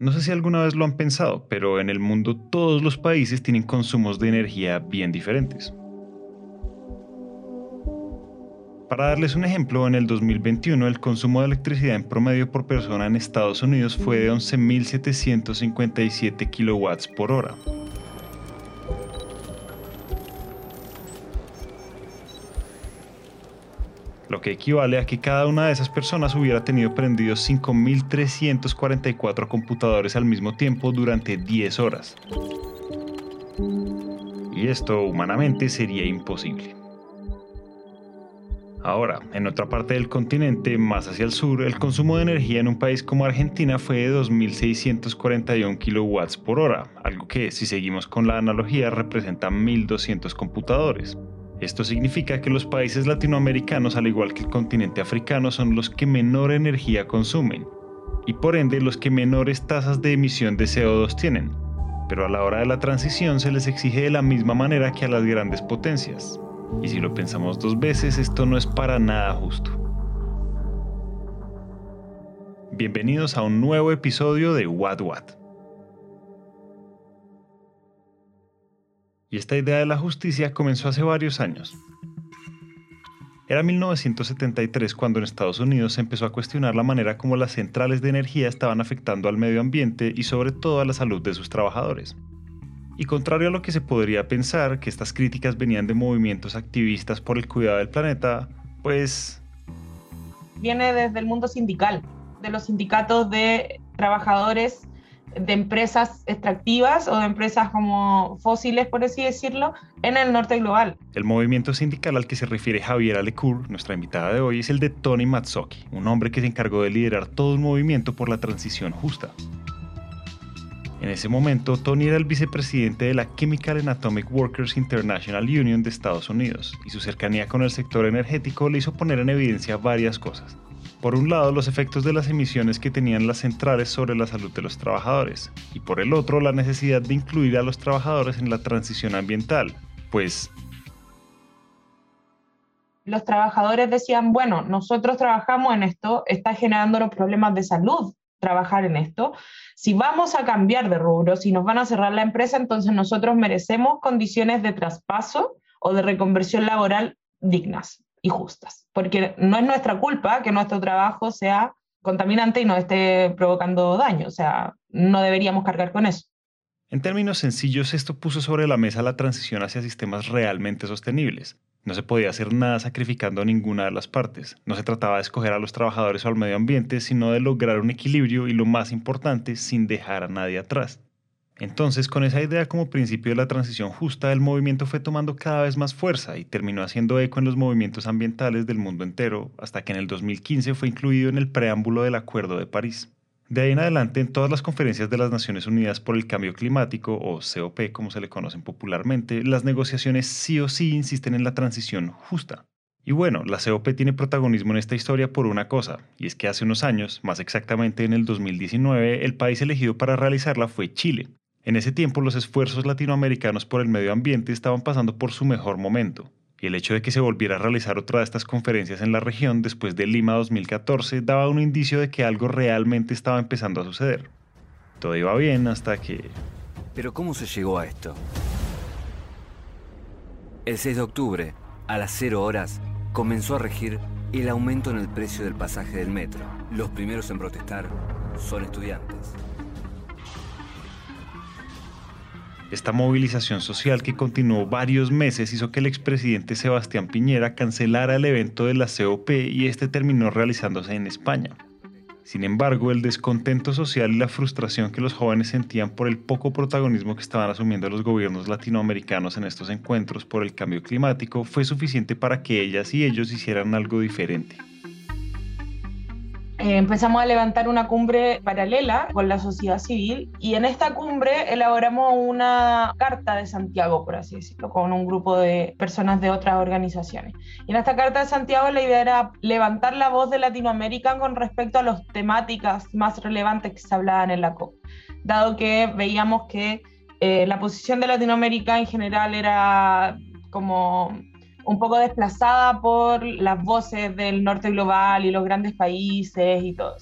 No sé si alguna vez lo han pensado, pero en el mundo todos los países tienen consumos de energía bien diferentes. Para darles un ejemplo, en el 2021 el consumo de electricidad en promedio por persona en Estados Unidos fue de 11.757 kilowatts por hora. Que equivale a que cada una de esas personas hubiera tenido prendidos 5.344 computadores al mismo tiempo durante 10 horas. Y esto humanamente sería imposible. Ahora, en otra parte del continente, más hacia el sur, el consumo de energía en un país como Argentina fue de 2.641 kilowatts por hora, algo que, si seguimos con la analogía, representa 1.200 computadores. Esto significa que los países latinoamericanos, al igual que el continente africano, son los que menor energía consumen, y por ende los que menores tasas de emisión de CO2 tienen. Pero a la hora de la transición se les exige de la misma manera que a las grandes potencias. Y si lo pensamos dos veces, esto no es para nada justo. Bienvenidos a un nuevo episodio de What What. Y esta idea de la justicia comenzó hace varios años. Era 1973 cuando en Estados Unidos se empezó a cuestionar la manera como las centrales de energía estaban afectando al medio ambiente y sobre todo a la salud de sus trabajadores. Y contrario a lo que se podría pensar, que estas críticas venían de movimientos activistas por el cuidado del planeta, pues... Viene desde el mundo sindical, de los sindicatos de trabajadores de empresas extractivas o de empresas como fósiles, por así decirlo, en el norte global. El movimiento sindical al que se refiere Javier Alecour, nuestra invitada de hoy, es el de Tony Matsuki, un hombre que se encargó de liderar todo un movimiento por la transición justa. En ese momento, Tony era el vicepresidente de la Chemical and Atomic Workers International Union de Estados Unidos, y su cercanía con el sector energético le hizo poner en evidencia varias cosas. Por un lado, los efectos de las emisiones que tenían las centrales sobre la salud de los trabajadores, y por el otro, la necesidad de incluir a los trabajadores en la transición ambiental, pues... Los trabajadores decían, bueno, nosotros trabajamos en esto, está generando los problemas de salud trabajar en esto. Si vamos a cambiar de rubro, si nos van a cerrar la empresa, entonces nosotros merecemos condiciones de traspaso o de reconversión laboral dignas y justas, porque no es nuestra culpa que nuestro trabajo sea contaminante y nos esté provocando daño, o sea, no deberíamos cargar con eso. En términos sencillos, esto puso sobre la mesa la transición hacia sistemas realmente sostenibles, no se podía hacer nada sacrificando a ninguna de las partes. No se trataba de escoger a los trabajadores o al medio ambiente, sino de lograr un equilibrio y lo más importante, sin dejar a nadie atrás. Entonces, con esa idea como principio de la transición justa, el movimiento fue tomando cada vez más fuerza y terminó haciendo eco en los movimientos ambientales del mundo entero, hasta que en el 2015 fue incluido en el preámbulo del Acuerdo de París. De ahí en adelante, en todas las conferencias de las Naciones Unidas por el Cambio Climático, o COP como se le conocen popularmente, las negociaciones sí o sí insisten en la transición justa. Y bueno, la COP tiene protagonismo en esta historia por una cosa, y es que hace unos años, más exactamente en el 2019, el país elegido para realizarla fue Chile. En ese tiempo los esfuerzos latinoamericanos por el medio ambiente estaban pasando por su mejor momento, y el hecho de que se volviera a realizar otra de estas conferencias en la región después de Lima 2014 daba un indicio de que algo realmente estaba empezando a suceder. Todo iba bien hasta que... Pero ¿cómo se llegó a esto? El 6 de octubre, a las 0 horas, comenzó a regir el aumento en el precio del pasaje del metro. Los primeros en protestar son estudiantes. Esta movilización social que continuó varios meses hizo que el expresidente Sebastián Piñera cancelara el evento de la COP y este terminó realizándose en España. Sin embargo, el descontento social y la frustración que los jóvenes sentían por el poco protagonismo que estaban asumiendo los gobiernos latinoamericanos en estos encuentros por el cambio climático fue suficiente para que ellas y ellos hicieran algo diferente. Eh, empezamos a levantar una cumbre paralela con la sociedad civil y en esta cumbre elaboramos una carta de Santiago, por así decirlo, con un grupo de personas de otras organizaciones. Y en esta carta de Santiago la idea era levantar la voz de Latinoamérica con respecto a las temáticas más relevantes que se hablaban en la COP, dado que veíamos que eh, la posición de Latinoamérica en general era como un poco desplazada por las voces del norte global y los grandes países y todo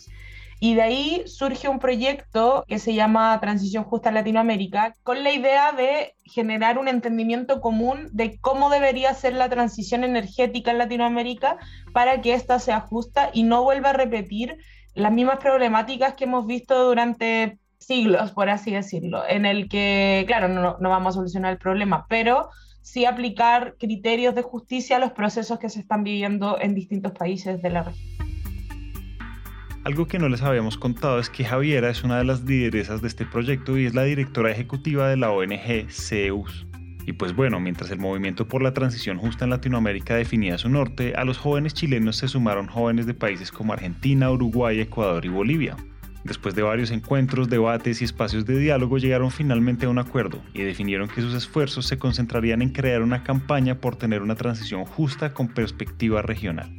Y de ahí surge un proyecto que se llama Transición Justa Latinoamérica, con la idea de generar un entendimiento común de cómo debería ser la transición energética en Latinoamérica para que ésta sea justa y no vuelva a repetir las mismas problemáticas que hemos visto durante siglos, por así decirlo, en el que, claro, no, no vamos a solucionar el problema, pero sí aplicar criterios de justicia a los procesos que se están viviendo en distintos países de la región. Algo que no les habíamos contado es que Javiera es una de las lideresas de este proyecto y es la directora ejecutiva de la ONG CEUS. Y pues bueno, mientras el movimiento por la transición justa en Latinoamérica definía su norte, a los jóvenes chilenos se sumaron jóvenes de países como Argentina, Uruguay, Ecuador y Bolivia. Después de varios encuentros, debates y espacios de diálogo, llegaron finalmente a un acuerdo y definieron que sus esfuerzos se concentrarían en crear una campaña por tener una transición justa con perspectiva regional.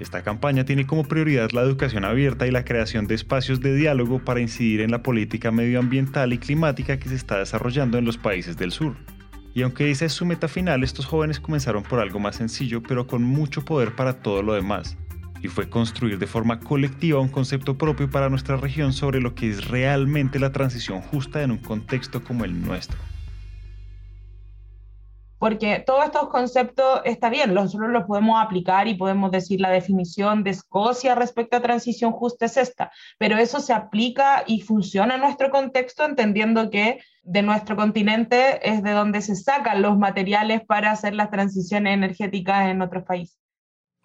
Esta campaña tiene como prioridad la educación abierta y la creación de espacios de diálogo para incidir en la política medioambiental y climática que se está desarrollando en los países del sur. Y aunque esa es su meta final, estos jóvenes comenzaron por algo más sencillo, pero con mucho poder para todo lo demás, y fue construir de forma colectiva un concepto propio para nuestra región sobre lo que es realmente la transición justa en un contexto como el nuestro porque todos estos conceptos está bien, nosotros los podemos aplicar y podemos decir la definición de Escocia respecto a transición justa es esta, pero eso se aplica y funciona en nuestro contexto entendiendo que de nuestro continente es de donde se sacan los materiales para hacer las transiciones energéticas en otros países.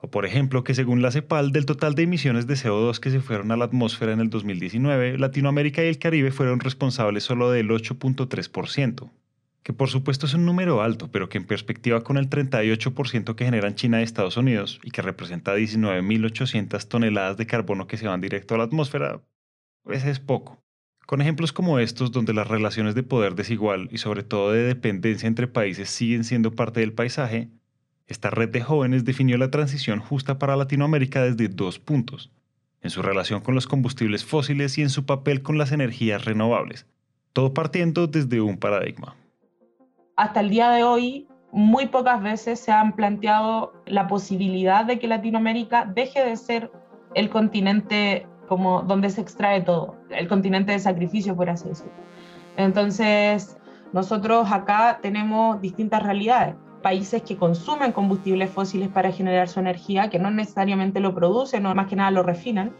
O por ejemplo, que según la CEPAL, del total de emisiones de CO2 que se fueron a la atmósfera en el 2019, Latinoamérica y el Caribe fueron responsables solo del 8.3% que por supuesto es un número alto, pero que en perspectiva con el 38% que generan China y Estados Unidos y que representa 19.800 toneladas de carbono que se van directo a la atmósfera, pues es poco. Con ejemplos como estos, donde las relaciones de poder desigual y sobre todo de dependencia entre países siguen siendo parte del paisaje, esta red de jóvenes definió la transición justa para Latinoamérica desde dos puntos, en su relación con los combustibles fósiles y en su papel con las energías renovables, todo partiendo desde un paradigma hasta el día de hoy muy pocas veces se han planteado la posibilidad de que Latinoamérica deje de ser el continente como donde se extrae todo, el continente de sacrificio, por así decirlo. Entonces, nosotros acá tenemos distintas realidades. Países que consumen combustibles fósiles para generar su energía, que no necesariamente lo producen o más que nada lo refinan,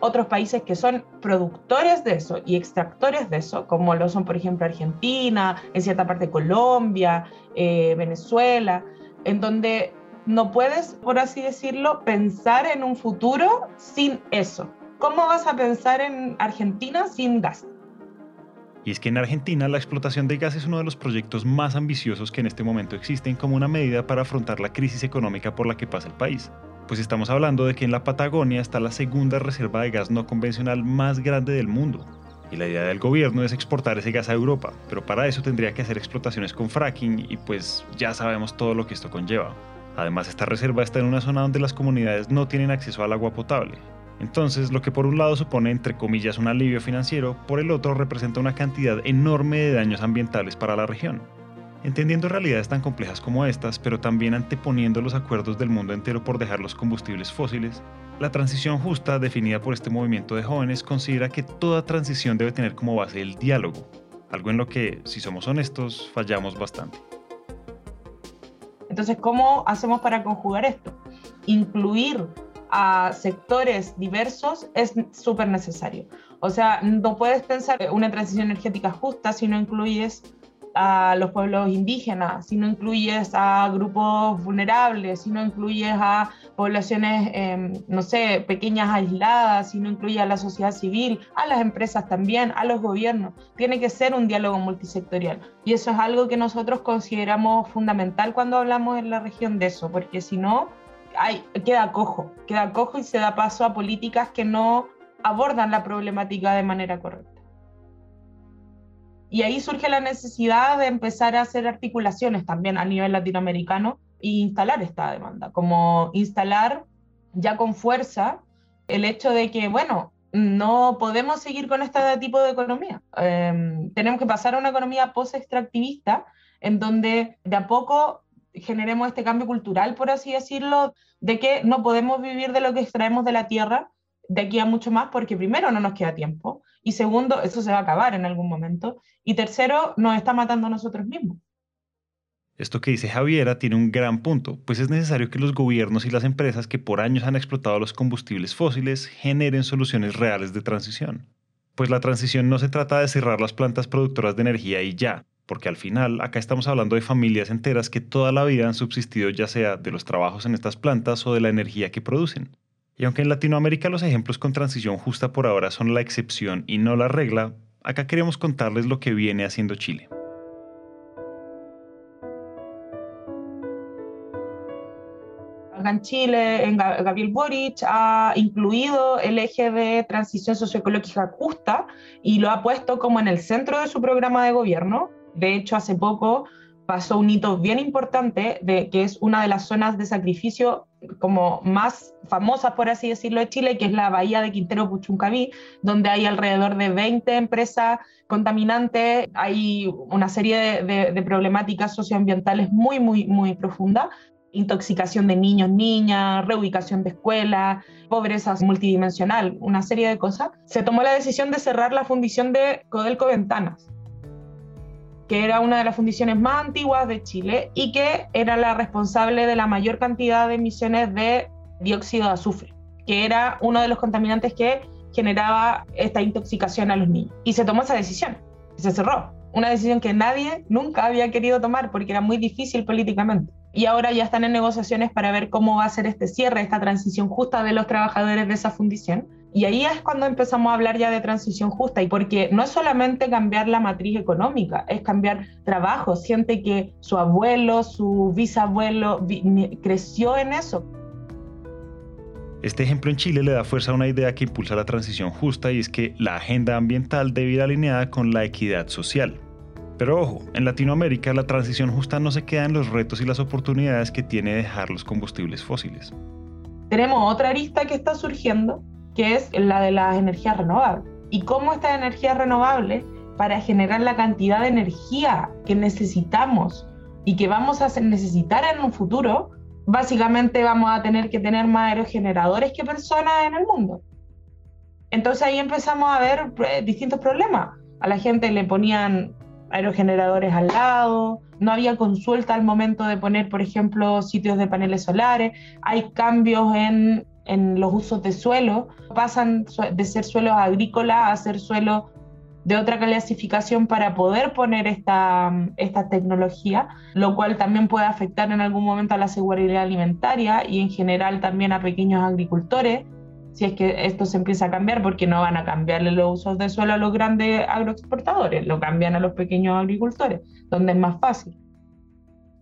otros países que son productores de eso y extractores de eso, como lo son, por ejemplo, Argentina, en cierta parte Colombia, eh, Venezuela, en donde no puedes, por así decirlo, pensar en un futuro sin eso. ¿Cómo vas a pensar en Argentina sin gas? Y es que en Argentina la explotación de gas es uno de los proyectos más ambiciosos que en este momento existen como una medida para afrontar la crisis económica por la que pasa el país pues estamos hablando de que en la Patagonia está la segunda reserva de gas no convencional más grande del mundo. Y la idea del gobierno es exportar ese gas a Europa, pero para eso tendría que hacer explotaciones con fracking y pues ya sabemos todo lo que esto conlleva. Además, esta reserva está en una zona donde las comunidades no tienen acceso al agua potable. Entonces, lo que por un lado supone entre comillas un alivio financiero, por el otro representa una cantidad enorme de daños ambientales para la región. Entendiendo realidades tan complejas como estas, pero también anteponiendo los acuerdos del mundo entero por dejar los combustibles fósiles, la transición justa definida por este movimiento de jóvenes considera que toda transición debe tener como base el diálogo, algo en lo que, si somos honestos, fallamos bastante. Entonces, ¿cómo hacemos para conjugar esto? Incluir a sectores diversos es súper necesario. O sea, no puedes pensar una transición energética justa si no incluyes a los pueblos indígenas, si no incluyes a grupos vulnerables, si no incluyes a poblaciones, em, no sé, pequeñas aisladas, si no incluyes a la sociedad civil, a las empresas también, a los gobiernos. Tiene que ser un diálogo multisectorial. Y eso es algo que nosotros consideramos fundamental cuando hablamos en la región de eso, porque si no, queda cojo, queda cojo y se da paso a políticas que no abordan la problemática de manera correcta. Y ahí surge la necesidad de empezar a hacer articulaciones también a nivel latinoamericano e instalar esta demanda, como instalar ya con fuerza el hecho de que, bueno, no podemos seguir con este tipo de economía. Em, tenemos que pasar a una economía post-extractivista en donde de a poco generemos este cambio cultural, por así decirlo, de que no podemos vivir de lo que extraemos de la tierra, de aquí a mucho más porque primero no nos queda tiempo y segundo, eso se va a acabar en algún momento y tercero, nos está matando a nosotros mismos. Esto que dice Javiera tiene un gran punto, pues es necesario que los gobiernos y las empresas que por años han explotado los combustibles fósiles generen soluciones reales de transición. Pues la transición no se trata de cerrar las plantas productoras de energía y ya, porque al final acá estamos hablando de familias enteras que toda la vida han subsistido ya sea de los trabajos en estas plantas o de la energía que producen. Y aunque en Latinoamérica los ejemplos con transición justa por ahora son la excepción y no la regla, acá queremos contarles lo que viene haciendo Chile. en Chile, Gabriel Boric, ha incluido el eje de transición socioecológica justa y lo ha puesto como en el centro de su programa de gobierno. De hecho, hace poco pasó un hito bien importante, de, que es una de las zonas de sacrificio como más famosas, por así decirlo, de Chile, que es la bahía de Quintero Puchuncaví, donde hay alrededor de 20 empresas contaminantes, hay una serie de, de problemáticas socioambientales muy, muy, muy profundas, intoxicación de niños, niñas, reubicación de escuelas, pobreza multidimensional, una serie de cosas, se tomó la decisión de cerrar la fundición de Codelco Ventanas, que era una de las fundiciones más antiguas de Chile y que era la responsable de la mayor cantidad de emisiones de dióxido de azufre, que era uno de los contaminantes que generaba esta intoxicación a los niños. Y se tomó esa decisión, se cerró. Una decisión que nadie nunca había querido tomar porque era muy difícil políticamente y ahora ya están en negociaciones para ver cómo va a ser este cierre, esta transición justa de los trabajadores de esa fundición. Y ahí es cuando empezamos a hablar ya de transición justa, y porque no es solamente cambiar la matriz económica, es cambiar trabajo. Siente que su abuelo, su bisabuelo creció en eso. Este ejemplo en Chile le da fuerza a una idea que impulsa la transición justa y es que la agenda ambiental debe ir alineada con la equidad social. Pero ojo, en Latinoamérica la transición justa no se queda en los retos y las oportunidades que tiene dejar los combustibles fósiles. Tenemos otra arista que está surgiendo, que es la de las energías renovables. Y cómo estas energías renovables, para generar la cantidad de energía que necesitamos y que vamos a necesitar en un futuro, básicamente vamos a tener que tener más aerogeneradores que personas en el mundo. Entonces ahí empezamos a ver eh, distintos problemas. A la gente le ponían aerogeneradores al lado, no había consulta al momento de poner, por ejemplo, sitios de paneles solares, hay cambios en, en los usos de suelo, pasan de ser suelos agrícolas a ser suelos de otra clasificación para poder poner esta, esta tecnología, lo cual también puede afectar en algún momento a la seguridad alimentaria y en general también a pequeños agricultores si es que esto se empieza a cambiar, porque no van a cambiarle los usos de suelo a los grandes agroexportadores, lo cambian a los pequeños agricultores, donde es más fácil.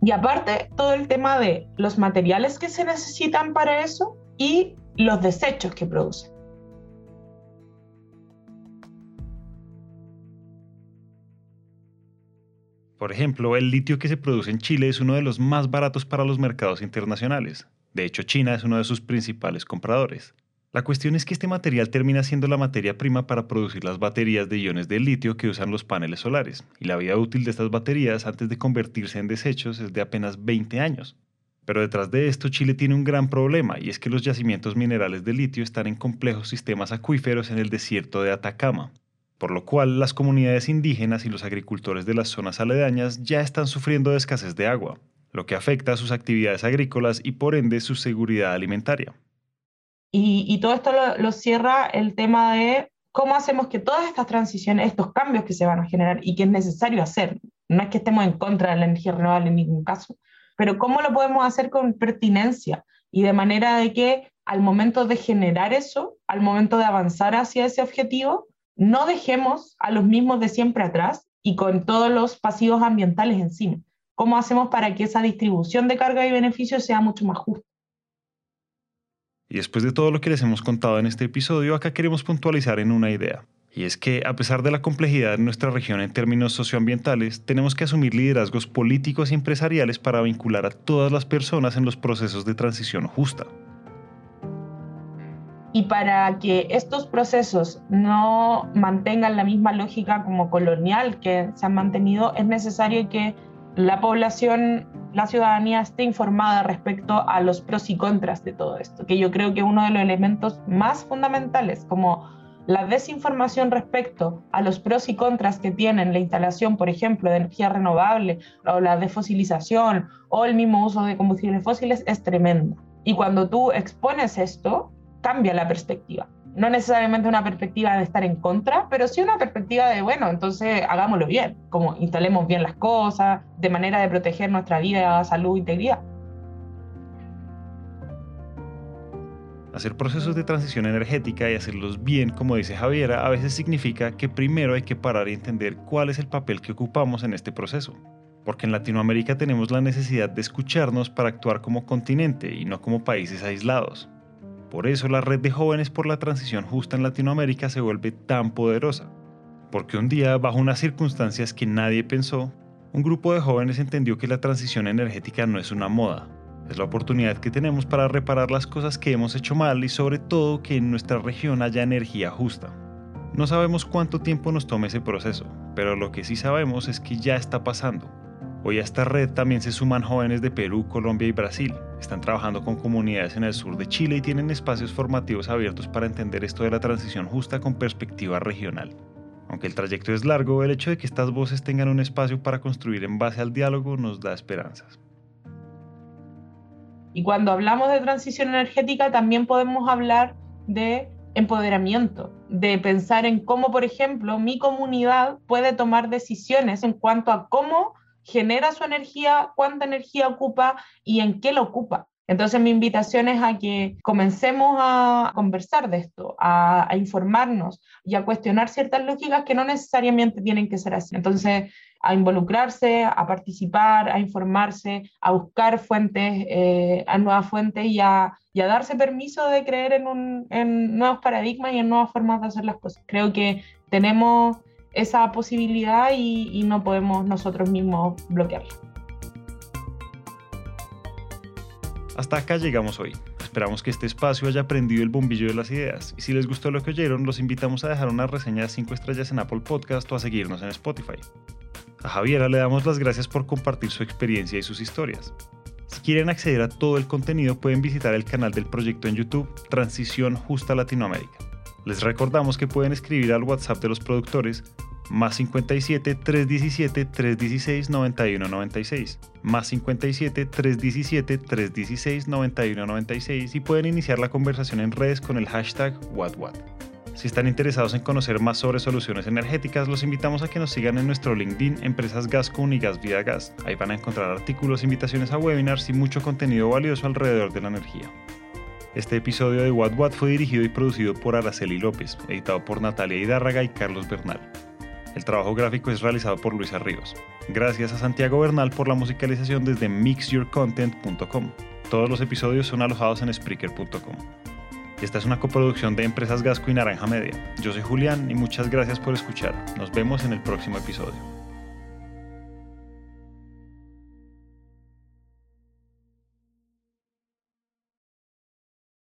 Y aparte, todo el tema de los materiales que se necesitan para eso y los desechos que producen. Por ejemplo, el litio que se produce en Chile es uno de los más baratos para los mercados internacionales. De hecho, China es uno de sus principales compradores. La cuestión es que este material termina siendo la materia prima para producir las baterías de iones de litio que usan los paneles solares, y la vida útil de estas baterías antes de convertirse en desechos es de apenas 20 años. Pero detrás de esto Chile tiene un gran problema, y es que los yacimientos minerales de litio están en complejos sistemas acuíferos en el desierto de Atacama, por lo cual las comunidades indígenas y los agricultores de las zonas aledañas ya están sufriendo de escasez de agua, lo que afecta a sus actividades agrícolas y por ende su seguridad alimentaria. Y, todo esto lo, cierra el tema de cómo hacemos que todas estas transiciones, estos cambios que se van a generar y que es necesario hacer, no es que estemos en contra de la energía renovable en ningún caso, pero cómo lo podemos hacer con pertinencia y de manera de que al momento de generar eso, al momento de avanzar hacia ese objetivo, no dejemos a los mismos de siempre atrás y con todos los pasivos ambientales encima. ¿Cómo hacemos para que esa distribución de carga y beneficios sea mucho más justa? Y después de todo lo que les hemos contado en este episodio, acá queremos puntualizar en una idea. Y es que, a pesar de la complejidad de nuestra región en términos socioambientales, tenemos que asumir liderazgos políticos y empresariales para vincular a todas las personas en los procesos de transición justa. Y para que estos procesos no mantengan la misma lógica como colonial que se han mantenido, es necesario que la población la ciudadanía esté informada respecto a los pros y contras de todo esto, que yo creo que uno de los elementos más fundamentales, como la desinformación respecto a los pros y contras que tienen la instalación, por ejemplo, de energía renovable o la defosilización o el mismo uso de combustibles fósiles es tremenda. Y cuando tú expones esto, cambia la perspectiva. No necesariamente una perspectiva de estar en contra, pero sí una perspectiva de, bueno, entonces hagámoslo bien, como instalemos bien las cosas, de manera de proteger nuestra vida, salud, integridad. Hacer procesos de transición energética y hacerlos bien, como dice Javiera, a veces significa que primero hay que parar y entender cuál es el papel que ocupamos en este proceso. Porque en Latinoamérica tenemos la necesidad de escucharnos para actuar como continente y no como países aislados. Por eso la red de jóvenes por la transición justa en Latinoamérica se vuelve tan poderosa. Porque un día, bajo unas circunstancias que nadie pensó, un grupo de jóvenes entendió que la transición energética no es una moda, es la oportunidad que tenemos para reparar las cosas que hemos hecho mal y sobre todo que en nuestra región haya energía justa. No sabemos cuánto tiempo nos tome ese proceso, pero lo que sí sabemos es que ya está pasando. Hoy a esta red también se suman jóvenes de Perú, Colombia y Brasil. Están trabajando con comunidades en el sur de Chile y tienen espacios formativos abiertos para entender esto de la transición justa con perspectiva regional. Aunque el trayecto es largo, el hecho de que estas voces tengan un espacio para construir en base al diálogo nos da esperanzas. Y cuando hablamos de transición energética, también podemos hablar de empoderamiento, de pensar en cómo, por ejemplo, mi comunidad puede tomar decisiones en cuanto a cómo genera su energía, cuánta energía ocupa y en qué lo ocupa. Entonces mi invitación es a que comencemos a conversar de esto, a, a, informarnos y a cuestionar ciertas lógicas que no necesariamente tienen que ser así. Entonces a involucrarse, a participar, a informarse, a buscar fuentes, eh, a nuevas fuentes y a, darse permiso de creer en, nuevos paradigmas y en nuevas formas de hacer las cosas. Creo que tenemos esa posibilidad y, y no podemos nosotros mismos bloquearla. Hasta acá llegamos hoy. Esperamos que este espacio haya prendido el bombillo de las ideas y si les gustó lo que oyeron, los invitamos a dejar una reseña de 5 estrellas en Apple Podcast o a seguirnos en Spotify. A Javiera le damos las gracias por compartir su experiencia y sus historias. Si quieren acceder a todo el contenido pueden visitar el canal del proyecto en YouTube Transición Justa Latinoamérica. Les recordamos que pueden escribir al WhatsApp de los productores más 57 317 316 9196 más 57 317 316 9196 y pueden iniciar la conversación en redes con el hashtag WhatWhat. Si están interesados en conocer más sobre soluciones energéticas, los invitamos a que nos sigan en nuestro LinkedIn Empresas Gascon y Gas Vida Gas. Ahí van a encontrar artículos, invitaciones a webinars y mucho contenido valioso alrededor de la energía. Este episodio de What What fue dirigido y producido por Araceli López, editado por Natalia Hidárraga y Carlos Bernal. El trabajo gráfico es realizado por Luisa Ríos. Gracias a Santiago Bernal por la musicalización desde mixyourcontent.com. Todos los episodios son alojados en Spreaker.com. Esta es una coproducción de Empresas Gasco y Naranja Media. Yo soy Julián y muchas gracias por escuchar. Nos vemos en el próximo episodio.